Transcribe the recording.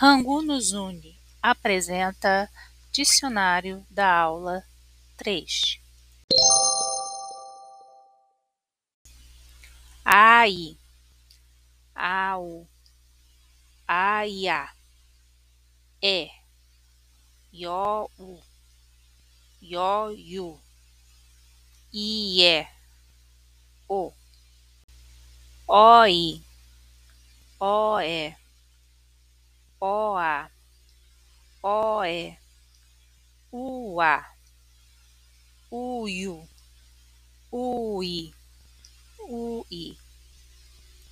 Rangu nos une apresenta Dicionário da Aula três. Ai, au, aia, é, ió, u, ió, iu, ié, o, oi, oé, oá, óé, uá, uiu, ui, ui